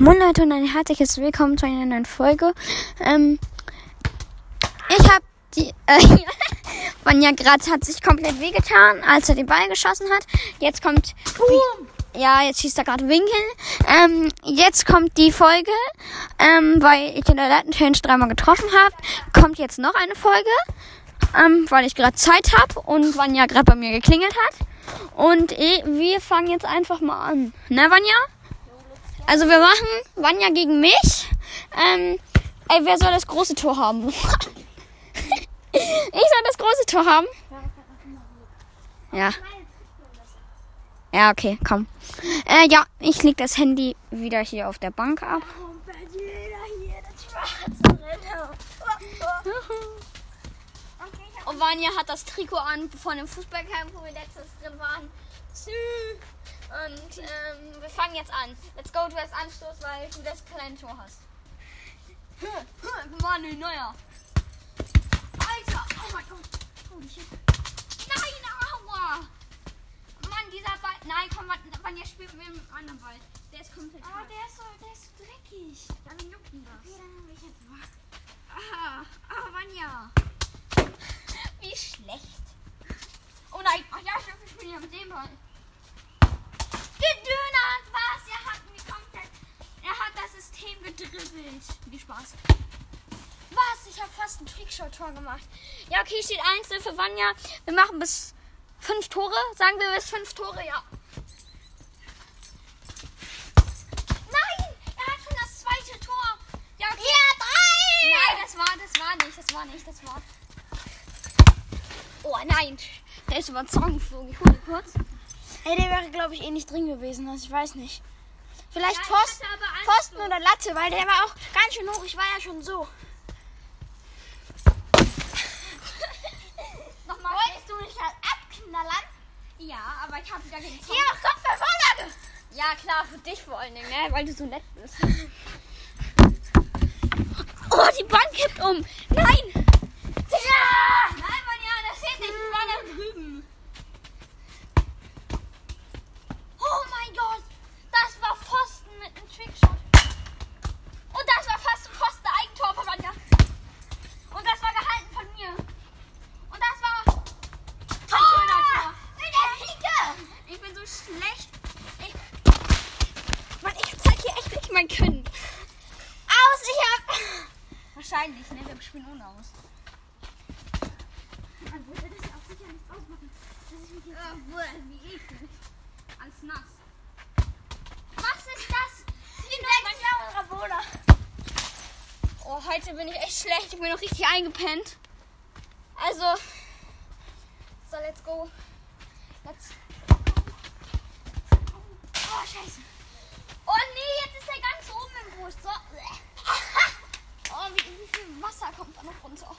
Moin Leute und ein herzliches Willkommen zu einer neuen Folge. Ähm, ich habe die, äh, Vanja gerade hat sich komplett wehgetan, als er den Ball geschossen hat. Jetzt kommt, ja, jetzt schießt er gerade Winkel. Ähm, jetzt kommt die Folge, ähm, weil ich in der letzten Challenge dreimal getroffen habe. Kommt jetzt noch eine Folge, ähm, weil ich gerade Zeit habe und Vanja gerade bei mir geklingelt hat. Und eh, wir fangen jetzt einfach mal an. Ne, Vanja? Also wir machen Vanja gegen mich. Ähm, ey, wer soll das große Tor haben? ich soll das große Tor haben. Ja. Ja, okay, komm. Äh, ja, ich leg das Handy wieder hier auf der Bank ab. Und Vanja hat das Trikot an von dem Fußballcamp, wo wir letztes drin waren. Und ähm, wir fangen jetzt an. Let's go, du hast Anstoß, weil du das kleine Tor hast. Manuel Neuer. Alter, oh mein Gott. Holy shit. Nein, aua. Mann, dieser Ball. Nein, komm, wann ihr spielt mit dem anderen Ball. Der ist komplett Aber falsch. der ist so, der ist so dreckig. Dann juckt ihn das. Okay, dann hab ich jetzt mal. Ah, ah, Vanja. Wie schlecht. Oh nein, ach ja, wir spielen ja mit dem Ball. System gedribbelt. Viel Spaß. Was? Ich habe fast ein Trickshot-Tor gemacht. Ja, okay, steht 1 für Vanja. Wir machen bis 5 Tore. Sagen wir bis 5 Tore, ja. Nein! Er hat schon das zweite Tor. Ja, okay. Ja, drei! Nein, das war, das war nicht, das war nicht, das war. Oh nein, der ist über den Zaun geflogen. Ich hole kurz. Ey, der wäre, glaube ich, eh nicht drin gewesen. Also ich weiß nicht. Vielleicht Ja, ich Pfosten, oder Latte, weil der war auch ganz schön hoch. Ich war ja schon so. Nochmal. Wolltest du mich halt abknallern? Ja, aber ich habe wieder Zaun. Hier, Kopf für Vorlage! Ja, klar, für dich vor allen Dingen, ne? weil du so nett bist. Oh, die Bank kippt um. Nein! Ja! Nein, Mann, ja, das steht nicht. Ich war da drüben. Oh mein Gott! Das war Pfosten mit einem Trickshot. Und das war fast ein Pfosten-Eigentor von Manja. Und das war gehalten von mir. Und das war ein schöner Tor. Ich bin so schlecht. Ich, Mann, ich zeig hier echt nicht mein Können. Aus, ich hab. Wahrscheinlich, ne? Wir spielen ohne aus. Man würde das ja auch sicher nicht ausmachen. Ich mich jetzt Ja, wie eklig. Alles nass. Was ist das? blaue Rabola. Oh, heute bin ich echt schlecht. Ich bin noch richtig eingepennt. Also. So, let's go. Let's. Oh, scheiße. Oh nee, jetzt ist er ganz oben im Brust. So. Oh, wie, wie viel Wasser kommt da noch runter?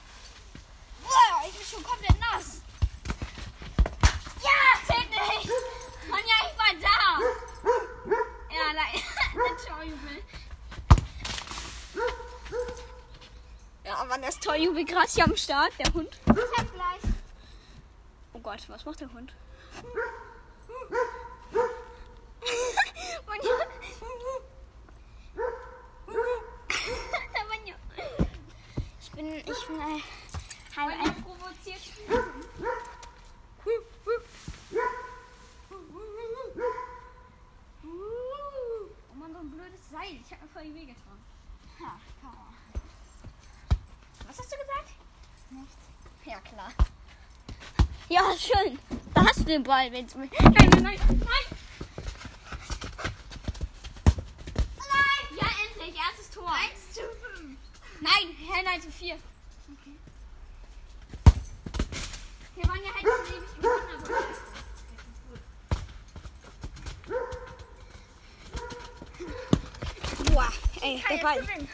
Boah, ich bin schon komplett nass. Ja, zählt nicht. Mann, ja, ich war da. Ja, nein. Der Torjubel. Ja, Mann, das Torjubel gerade hier am Start, der Hund. Ich hab gleich. Oh Gott, was macht der Hund? Mann, ja. Der Mann, ja. Ich bin, ich bin ein, halb Mann, ein. der provoziert. Oh Mann, so ein Seil. Ich hab mir voll die Wege getan. Ha, Power. Was hast du gesagt? Nichts. Ja, klar. Ja, schön. Da hast du den Ball, wenn's mir. Nein, nein, nein, nein. Nein! Ja, endlich. Erstes Tor. 1 zu 5. Nein, hä, nein, zu 4. Okay. Wir waren ja halt so ewig im Kindergarten. Boah, ey, der Ball. Nein,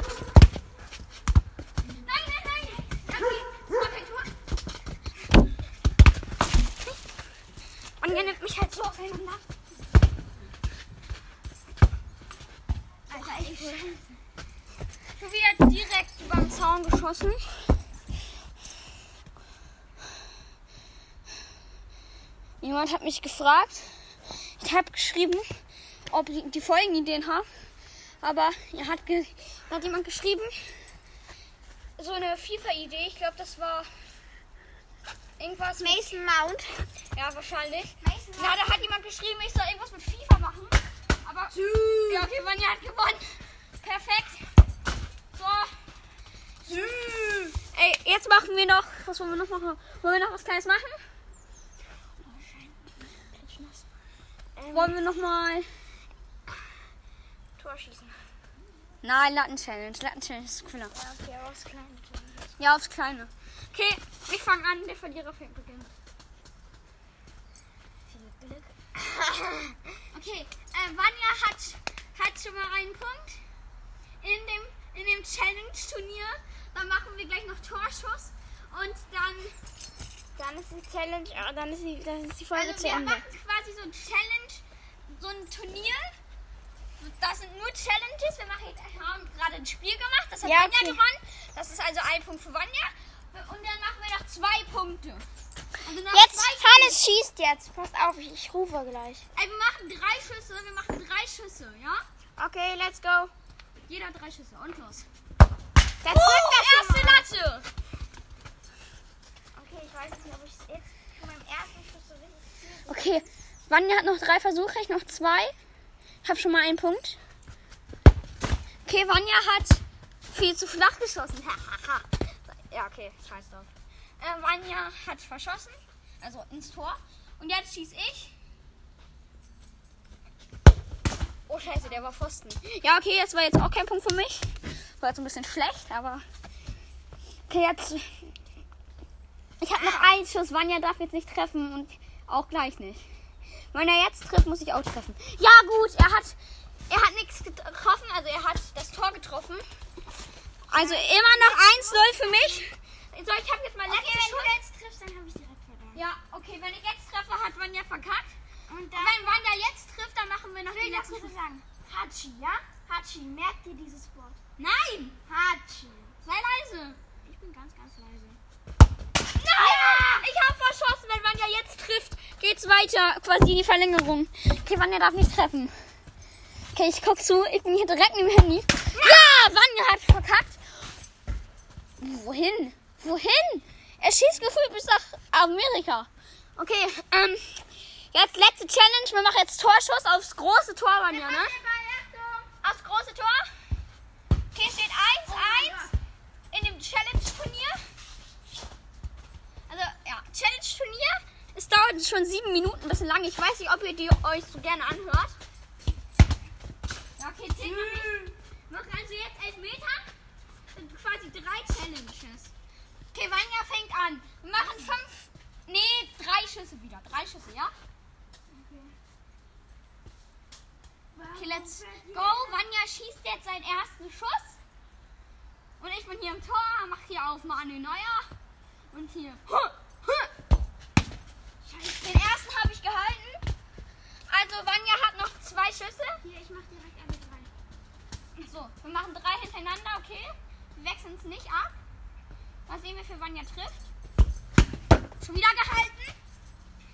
nein, nein. Und er nimmt mich halt so auseinander. Alter, ich Schon wieder direkt über den Zaun geschossen. Jemand hat mich gefragt. Ich habe geschrieben, ob ich die Folgenideen habe. Aber er hat, ge hat jemand geschrieben, so eine FIFA-Idee. Ich glaube, das war irgendwas. mit- Mason Mount. Ja, wahrscheinlich. Mason Ja, da hat jemand geschrieben, ich soll irgendwas mit FIFA machen. Aber. Ja, okay, Vanja hat gewonnen. Perfekt. So. Ey, jetzt machen wir noch. Was wollen wir noch machen? Wollen wir noch was Kleines machen? Ähm, Wollen wir noch mal. Torschießen. Nein, Latten-Challenge. Latten-Challenge ist cooler. Ja, okay, aber was Kleines. Ja, aufs Kleine. Okay, ich fange an. Der Verlierer fängt beginnen. Viel Glück. Okay, äh, Vanja hat, hat schon mal einen Punkt in dem, in dem Challenge-Turnier. Dann machen wir gleich noch Torschuss und dann, Dann ist die Challenge, äh, dann ist die, das ist die Folge also zu wir Ende. machen quasi so ein Challenge, so ein Turnier. Das sind nur Challenges. Wir machen haben gerade ein Spiel gemacht. Das hat Ja, Vanja okay. gewonnen. Das ist also ein Punkt für Vanja. Und dann machen wir noch zwei Punkte. Also noch Jetzt, zwei Hannes schießt jetzt. Passt auf, ich, ich rufe gleich. Ey, wir machen drei Schüsse. Wir machen drei Schüsse, ja? Okay, let's go. Jeder drei Schüsse. Und los. Oh, das schon erste. Latte. Okay, ich weiß nicht, ob ich es jetzt von meinem ersten Schuss so richtig ziehe. Okay, Vanja hat noch drei Versuche, ich noch zwei. Habe schon mal einen Punkt. Okay, Vanja hat viel zu flach geschossen. Ja, okay, scheiß drauf. Äh, Vanja hat verschossen, also ins Tor. Und jetzt schieß ich. Oh, scheiße, der war Pfosten. Ja, okay, das war jetzt auch kein Punkt für mich. War jetzt ein bisschen schlecht, aber... Okay, jetzt... Ich habe noch einen Schuss. Vanja darf jetzt nicht treffen und auch gleich nicht. Wenn er jetzt trifft, muss ich auch treffen. Ja, gut, er hat, er hat nichts getroffen, also er hat das Tor getroffen. Also immer noch 1-0 für mich. So, ich habe jetzt mal letzte Okay, wenn Schuss. du jetzt triffst, dann habe ich direkt verloren. Ja, okay, wenn ich jetzt treffe, hat Vanja verkackt. Und Und dann wenn Vanja jetzt trifft, dann machen wir noch das letzten kurz sagen. Hachi, ja? Hachi, merkt dir dieses Wort. Nein! Hachi. Sei leise. Ich bin ganz, ganz leise. Nein! Ich habe verschossen. Wenn Vanja jetzt trifft, geht's weiter. Quasi in die Verlängerung. Okay, Vanja darf nicht treffen. Okay, ich guck zu. Ich bin hier direkt neben dem Handy. Ja! Vanja hat verkackt. Wohin? Wohin? Er schießt gefühlt bis nach Amerika. Okay, ähm, jetzt letzte Challenge. Wir machen jetzt Torschuss aufs große Tor, Vanja, ne? Aufs große Tor. Okay, steht 1-1 in dem Challenge-Turnier. Also, ja, Challenge-Turnier. Es dauert schon sieben Minuten, ein bisschen lang. Ich weiß nicht, ob ihr die euch so gerne anhört. Ja, okay, zehn Minuten. Wir machen also jetzt elf Meter. Sind quasi drei Challenges. Okay, Vanja fängt an. Wir machen fünf, nee, drei Schüsse wieder. Drei Schüsse, ja? Okay, let's go. Vanja schießt jetzt seinen ersten Schuss. Und ich bin hier im Tor, mach hier auf Manuel Neuer. Und hier. Den ersten habe ich gehalten. Also Vanja hat noch zwei Schüsse. Hier, ich mach direkt alle drei. So, wir machen drei hintereinander, okay? Wir wechseln es nicht ab. Mal sehen, wie viel Vanja trifft. Schon wieder gehalten.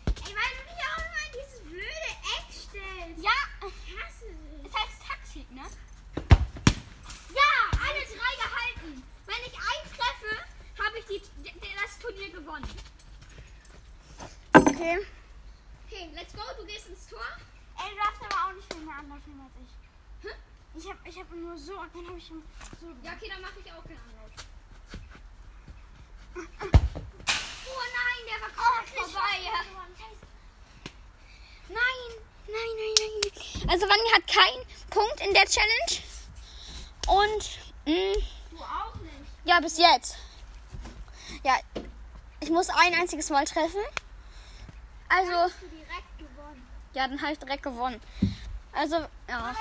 Ey, weil du dich auch immer in dieses blöde Eck stellst. Ja, Ich hasse es. ist halt Taktik, ne? Ja, alle drei gehalten. Wenn ich einen treffe, habe ich die, die, das Turnier gewonnen. Okay. Okay, let's go. Du gehst ins Tor. Ey, du darfst aber auch nicht viel mehr anlaufen als ich. Hm? Ich hab, ich hab nur so, und dann hab ich schon so. Ja, okay, dann mache ich auch keinen Anlauf. Oh nein, der war komplett vorbei. Ja. Nein, nein, nein, nein. Also Vanja hat keinen Punkt in der Challenge. Und mh, Du auch nicht. ja, bis jetzt. Ja, ich muss ein einziges Mal treffen. Also, Hast du direkt gewonnen. ja, dann habe ich direkt gewonnen. Also, ja.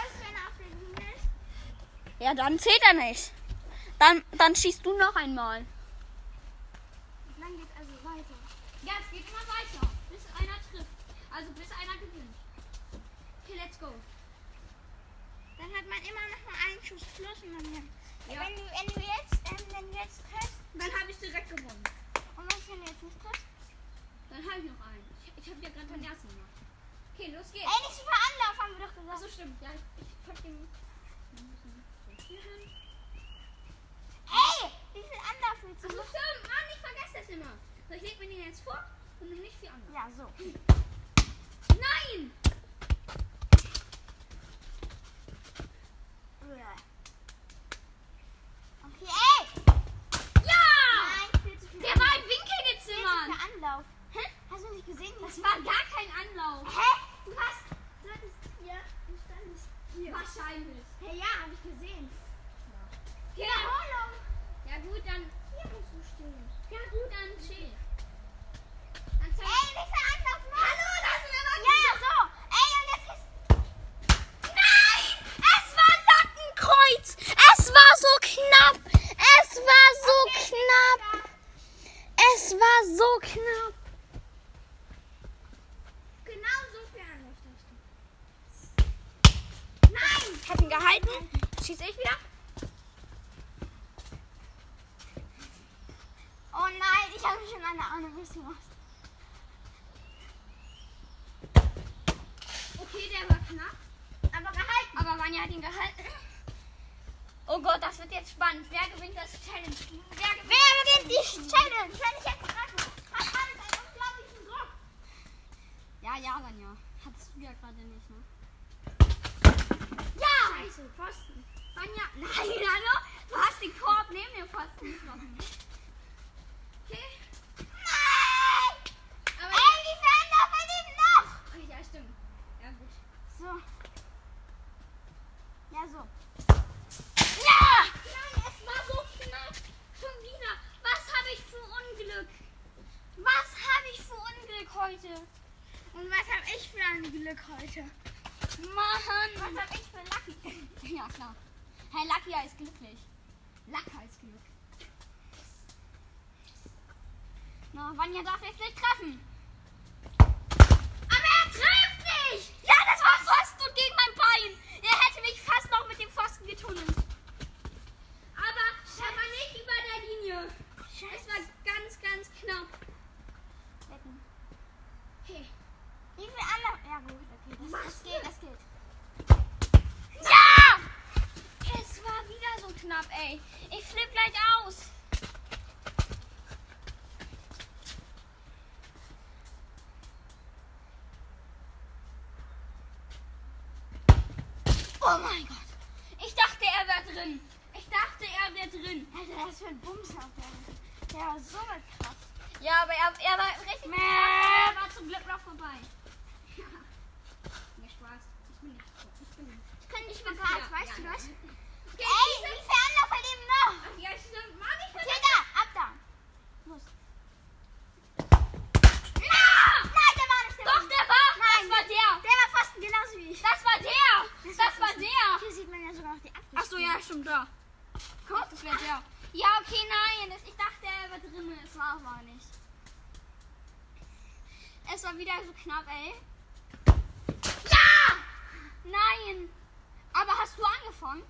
Ja, dann zählt er nicht. Dann, dann schießt du noch einmal. Dann geht's also weiter. Ja, es geht immer weiter, bis einer trifft. Also bis einer gewinnt. Okay, let's go. Dann hat man immer noch mal einen Schuss plus und dann Ja. Wenn du, wenn du jetzt, ähm, wenn du jetzt triffst, Dann habe ich direkt gewonnen. und wenn du jetzt nicht triffst? Dann habe ich noch einen. Ich hab ja gerade deinen ersten gemacht. Okay, los geht's. Ey, nicht zu veranlauf, haben wir doch gesagt. Achso, stimmt. Ja, ich, ich pack den. Ey! Wie viel Anlauf willst du? Achso, stimmt. Mann, ich vergesse das immer. So, ich leg mir den jetzt vor und nimm nicht viel Anlauf. Ja, so. Nein! Okay, ey! Ja! Nein, Der war im Winkel gezimmert! Anlauf. Hä? Hast du nicht gesehen? Das war gar kein Anlauf. Hä? Du hast. Du hattest hier. Du standest hier. Wahrscheinlich. Hey, ja, hab ich gesehen. Okay, Wiederholung. Ja gut, dann. Hier musst du stehen. Ja gut, dann chill. Dann zeig Ey, wie viel Anlauf noch? Hallo, das ist aber Ja, so. Ey, und jetzt ist. Nein! Es war Lattenkreuz! Es war so knapp! Es war so knapp! Es war so knapp! Genau so viel Anlauf hast du. Nein! Ich hab ihn gehalten. Schieß ich wieder? Oh nein, ich habe schon eine Ahnung, was du machst. Okay, der war knapp. Aber gehalten. Aber Vanya hat ihn gehalten. Oh Gott, das wird jetzt spannend. Wer gewinnt das Challenge? Wer gewinnt? Wer beginnt die Challenge? Wenn ich jetzt treffe, hat alles einen unglaublichen Druck. Ja, ja, Vanya. Hattest du ja gerade nicht, ne? Ja! Scheiße, Pfosten. Vanya, nein, hallo? Du hast den Korb neben dem Pfosten getroffen. Okay. Nein! Aber Ey, wie viel Anlauf hat ihm noch? Ach, ja, stimmt. Ja, gut. So. Ja, so. Ja! Nein, es war so knapp. Schon wieder. Was habe ich für Unglück? Was habe ich für Unglück heute? Und was habe ich für ein Glück heute? Mann! Was habe ich für Lucky? Ja, klar. Hey, Lucky ist glücklich. Lacker ist Glück. Na, Vanya darf jetzt nicht treffen. Aber er trifft nicht! Ja, das war Pfosten und gegen mein Bein. Er hätte mich fast noch mit dem Pfosten getunnelt. Aber er war nicht über der Linie. Es war ganz, ganz knapp. Wetten. Okay. Wie viel Anlauf? Ja, gut, okay. Das, Was das geht, das geht. Ja! Es war wieder so knapp, ey. Ich flipp gleich aus. Oh mein Gott. Ich dachte, er wäre drin. Ich dachte, er wäre drin. Alter, was für ein Bums auf der. Der war so krass. Ja, aber er, er war richtig knapp. Er war zum Glück noch vorbei. Ja, Spaß. Ich bin nicht. Ich bin nicht. Ich kann nicht mehr fair. weißt du Ja, ja. Ey, Okay, wie viel Anlauf ihm noch? Ach, ja, stimmt. Mann, ich bin Hier, da, ab da. Los. Ja! Nein, der war nicht der Doch, der war. Nein. Das war der. Der war fast genauso wie ich. Das war der. Das war der. Hier sieht man ja sogar noch die Absicht. Ja, stimmt da. Guck, das wäre der. Ja, okay, nein. Ich dachte, er wäre drin. Es war aber nicht. Es war wieder so knapp, ey. Ja! Nein. Aber hast du angefangen?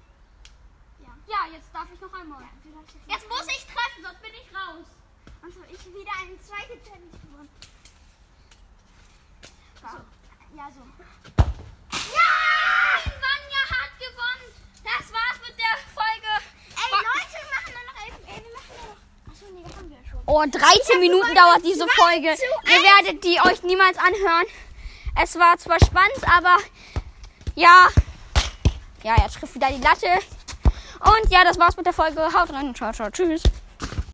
Ja. Ja, jetzt darf ich noch einmal. Darfst jetzt Jetzt muss ich treffen, sonst bin ich raus. Und so, ich wieder eine zweite Challenge gewonnen. So. Ja, so. Ja! Vanya hat gewonnen. Das war's mit der Folge. Ey, Leute, wir machen nur noch elf. Ey, wir machen nur noch. Achso, nee, das haben wir ja schon. Oh, 13 Minuten dauert diese Folge. Ihr werdet die euch niemals anhören. Es war zwar spannend, aber ja. Ja, er trifft wieder die Latte. Und ja, das war's mit der Folge. Haut rein. Ciao, ciao. Tschüss.